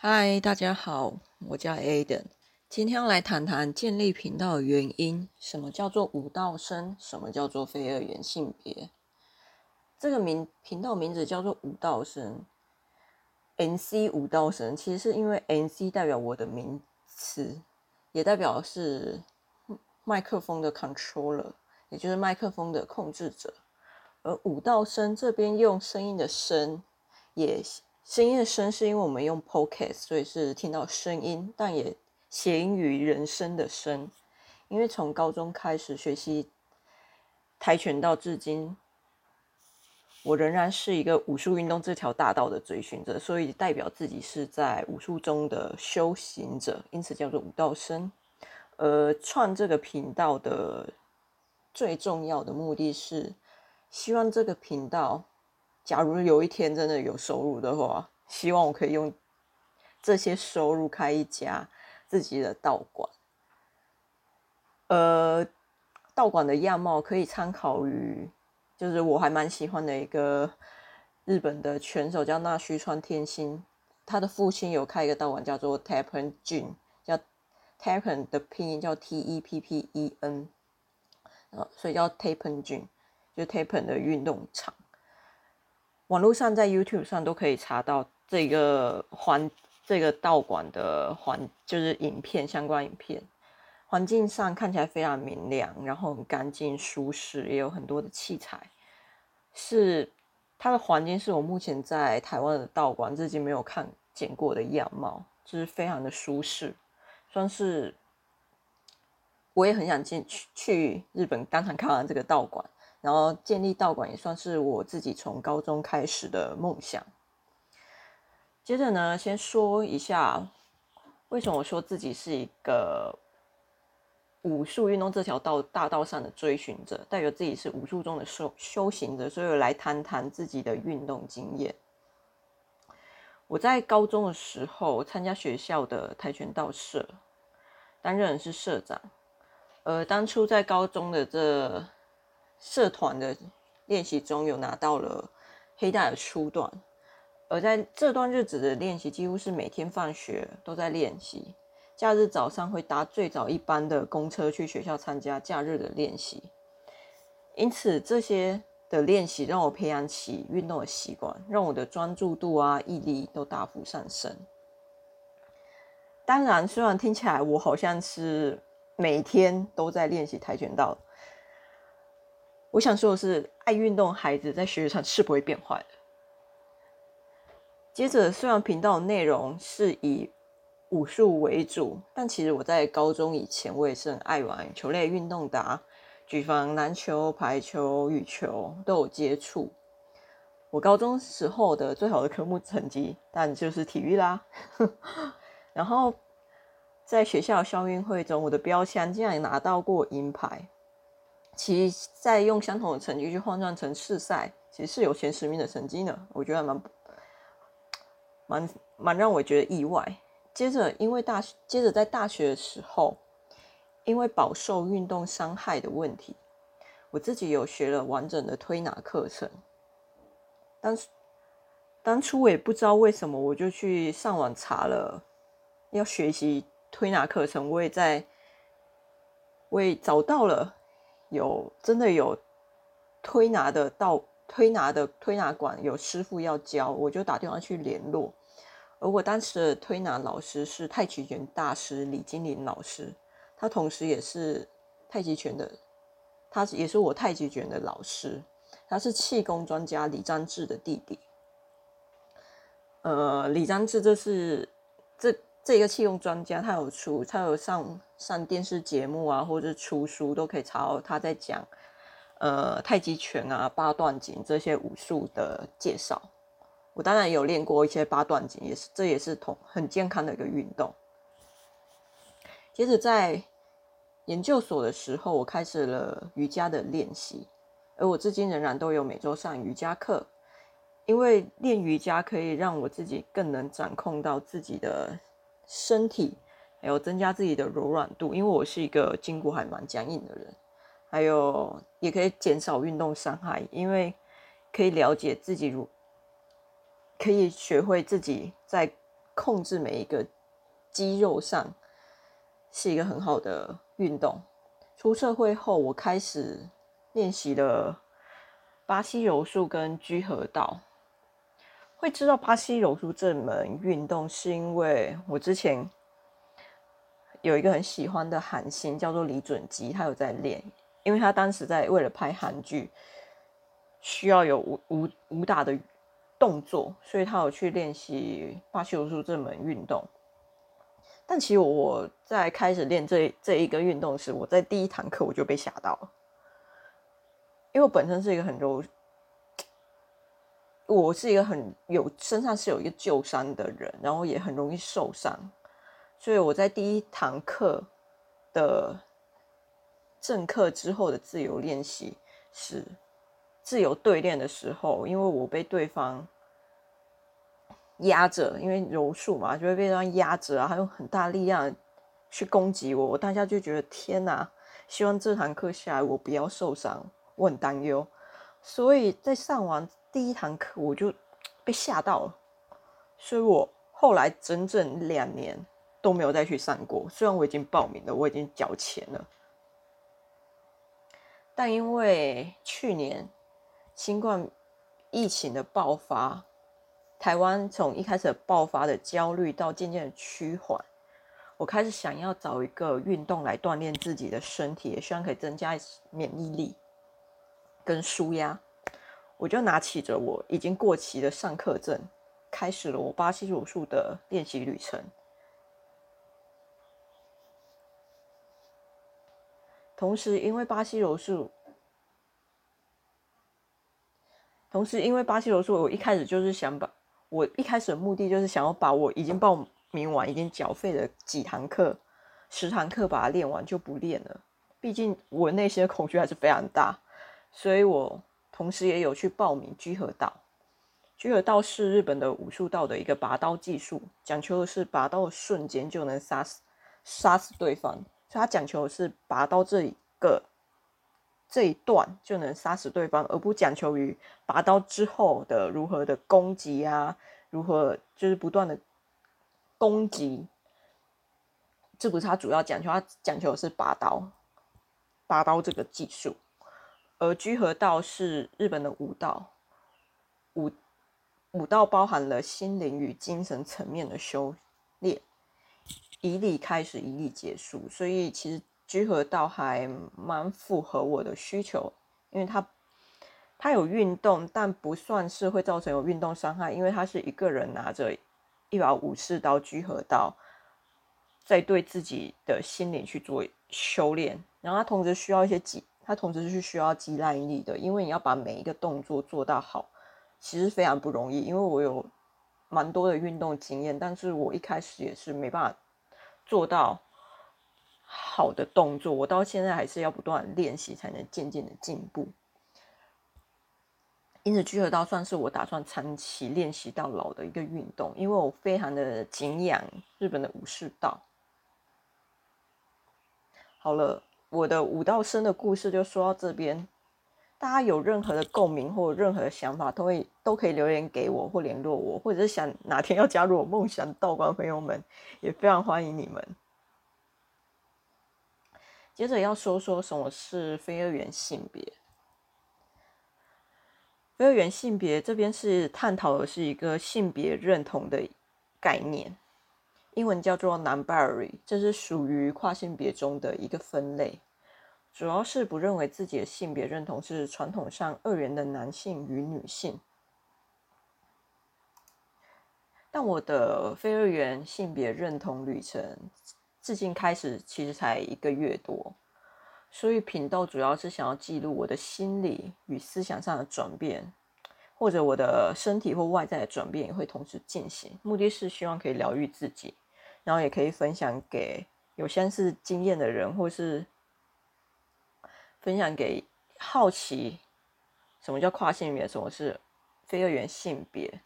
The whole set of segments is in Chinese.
嗨，大家好，我叫 Aden，今天要来谈谈建立频道的原因。什么叫做五道生？什么叫做非二元性别？这个名频道名字叫做五道生，NC 五道生，其实是因为 NC 代表我的名词，也代表是麦克风的 controller，也就是麦克风的控制者。而五道声这边用声音的声，也。声音的声是因为我们用 podcast，所以是听到声音，但也谐音于人声的声。因为从高中开始学习跆拳道至今，我仍然是一个武术运动这条大道的追寻者，所以代表自己是在武术中的修行者，因此叫做武道生。呃，创这个频道的最重要的目的是希望这个频道。假如有一天真的有收入的话，希望我可以用这些收入开一家自己的道馆。呃，道馆的样貌可以参考于，就是我还蛮喜欢的一个日本的拳手叫那须川天心，他的父亲有开一个道馆叫做 Tappen Jun，叫 Tappen 的拼音叫 T E P P E N，所以叫 Tappen Gym，就 Tappen 的运动场。网络上在 YouTube 上都可以查到这个环这个道馆的环，就是影片相关影片，环境上看起来非常明亮，然后很干净舒适，也有很多的器材，是它的环境是我目前在台湾的道馆至今没有看见过的样貌，就是非常的舒适，算是我也很想进去去日本当场看完这个道馆。然后建立道馆也算是我自己从高中开始的梦想。接着呢，先说一下为什么我说自己是一个武术运动这条道大道上的追寻者，代表自己是武术中的修修行者，所以我来谈谈自己的运动经验。我在高中的时候参加学校的跆拳道社，担任是社长。呃，当初在高中的这社团的练习中有拿到了黑带的初段，而在这段日子的练习几乎是每天放学都在练习，假日早上会搭最早一班的公车去学校参加假日的练习，因此这些的练习让我培养起运动的习惯，让我的专注度啊、毅力都大幅上升。当然，虽然听起来我好像是每天都在练习跆拳道。我想说的是，爱运动孩子在学习上是不会变坏的。接着，虽然频道内容是以武术为主，但其实我在高中以前，我也是很爱玩球类运动的，举凡篮球、排球、羽球都有接触。我高中时候的最好的科目成绩，但就是体育啦。然后，在学校校运会中，我的标枪竟然拿到过银牌。其实再用相同的成绩去换算成试赛，其实是有前十名的成绩呢。我觉得蛮蛮蛮让我觉得意外。接着，因为大接着在大学的时候，因为饱受运动伤害的问题，我自己有学了完整的推拿课程。当当初我也不知道为什么，我就去上网查了要学习推拿课程，我也在我也找到了。有真的有推拿的到推拿的推拿馆有师傅要教，我就打电话去联络。而我当时的推拿老师是太极拳大师李金林老师，他同时也是太极拳的，他也是我太极拳的老师，他是气功专家李章志的弟弟。呃，李章志这是这。这个气功专家，他有出，他有上上电视节目啊，或者出书，都可以查到他在讲，呃，太极拳啊、八段锦这些武术的介绍。我当然有练过一些八段锦，也是这也是同很健康的一个运动。接着在研究所的时候，我开始了瑜伽的练习，而我至今仍然都有每周上瑜伽课，因为练瑜伽可以让我自己更能掌控到自己的。身体还有增加自己的柔软度，因为我是一个筋骨还蛮僵硬的人，还有也可以减少运动伤害，因为可以了解自己如可以学会自己在控制每一个肌肉上，是一个很好的运动。出社会后，我开始练习了巴西柔术跟居合道。会知道巴西柔术这门运动，是因为我之前有一个很喜欢的韩星，叫做李准基，他有在练，因为他当时在为了拍韩剧，需要有武武武打的。动作，所以他有去练习巴西柔术这门运动。但其实我在开始练这这一个运动时，我在第一堂课我就被吓到了，因为我本身是一个很柔，我是一个很有身上是有一个旧伤的人，然后也很容易受伤，所以我在第一堂课的正课之后的自由练习是。自由对练的时候，因为我被对方压着，因为柔术嘛，就会被对方压着啊，他用很大力量去攻击我，我当下就觉得天哪！希望这堂课下来我不要受伤，我很担忧。所以在上完第一堂课，我就被吓到了，所以我后来整整两年都没有再去上过。虽然我已经报名了，我已经缴钱了，但因为去年。新冠疫情的爆发，台湾从一开始爆发的焦虑到渐渐的趋缓，我开始想要找一个运动来锻炼自己的身体，也希望可以增加免疫力跟舒压。我就拿起着我已经过期的上课证，开始了我巴西柔术的练习旅程。同时，因为巴西柔术。同时，因为巴西柔术，我一开始就是想把我一开始的目的就是想要把我已经报名完、已经缴费的几堂课、十堂课把它练完，就不练了。毕竟我内心的恐惧还是非常大，所以我同时也有去报名居合道。居合道是日本的武术道的一个拔刀技术，讲求的是拔刀的瞬间就能杀死杀死对方，所以它讲求的是拔刀这一个。这一段就能杀死对方，而不讲求于拔刀之后的如何的攻击啊，如何就是不断的攻击，这不是他主要讲求，他讲求的是拔刀，拔刀这个技术。而居合道是日本的武道，武武道包含了心灵与精神层面的修炼，以礼开始，以礼结束，所以其实。居合道还蛮符合我的需求，因为它它有运动，但不算是会造成有运动伤害，因为他是一个人拿着一把武士刀居合刀，在对自己的心灵去做修炼，然后他同时需要一些肌，他同时是需要肌耐力的，因为你要把每一个动作做到好，其实非常不容易。因为我有蛮多的运动经验，但是我一开始也是没办法做到。好的动作，我到现在还是要不断练习，才能渐渐的进步。因此，聚合刀算是我打算长期练习到老的一个运动，因为我非常的敬仰日本的武士道。好了，我的五道生的故事就说到这边。大家有任何的共鸣或任何的想法，都会都可以留言给我或联络我，或者是想哪天要加入我梦想道观朋友们，也非常欢迎你们。接着要说说什么是非二元性别。非二元性别这边是探讨的是一个性别认同的概念，英文叫做 non-binary，这是属于跨性别中的一个分类，主要是不认为自己的性别认同是传统上二元的男性与女性。但我的非二元性别认同旅程。至今开始其实才一个月多，所以频道主要是想要记录我的心理与思想上的转变，或者我的身体或外在的转变也会同时进行。目的是希望可以疗愈自己，然后也可以分享给有相似经验的人，或是分享给好奇什么叫跨性别、什么是非二元性别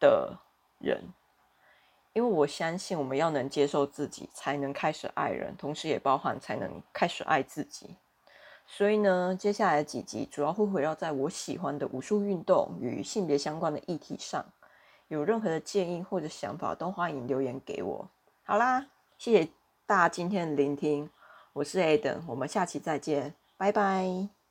的人。因为我相信，我们要能接受自己，才能开始爱人，同时也包含才能开始爱自己。所以呢，接下来几集主要会围绕在我喜欢的武术运动与性别相关的议题上，有任何的建议或者想法，都欢迎留言给我。好啦，谢谢大家今天的聆听，我是 Aden，我们下期再见，拜拜。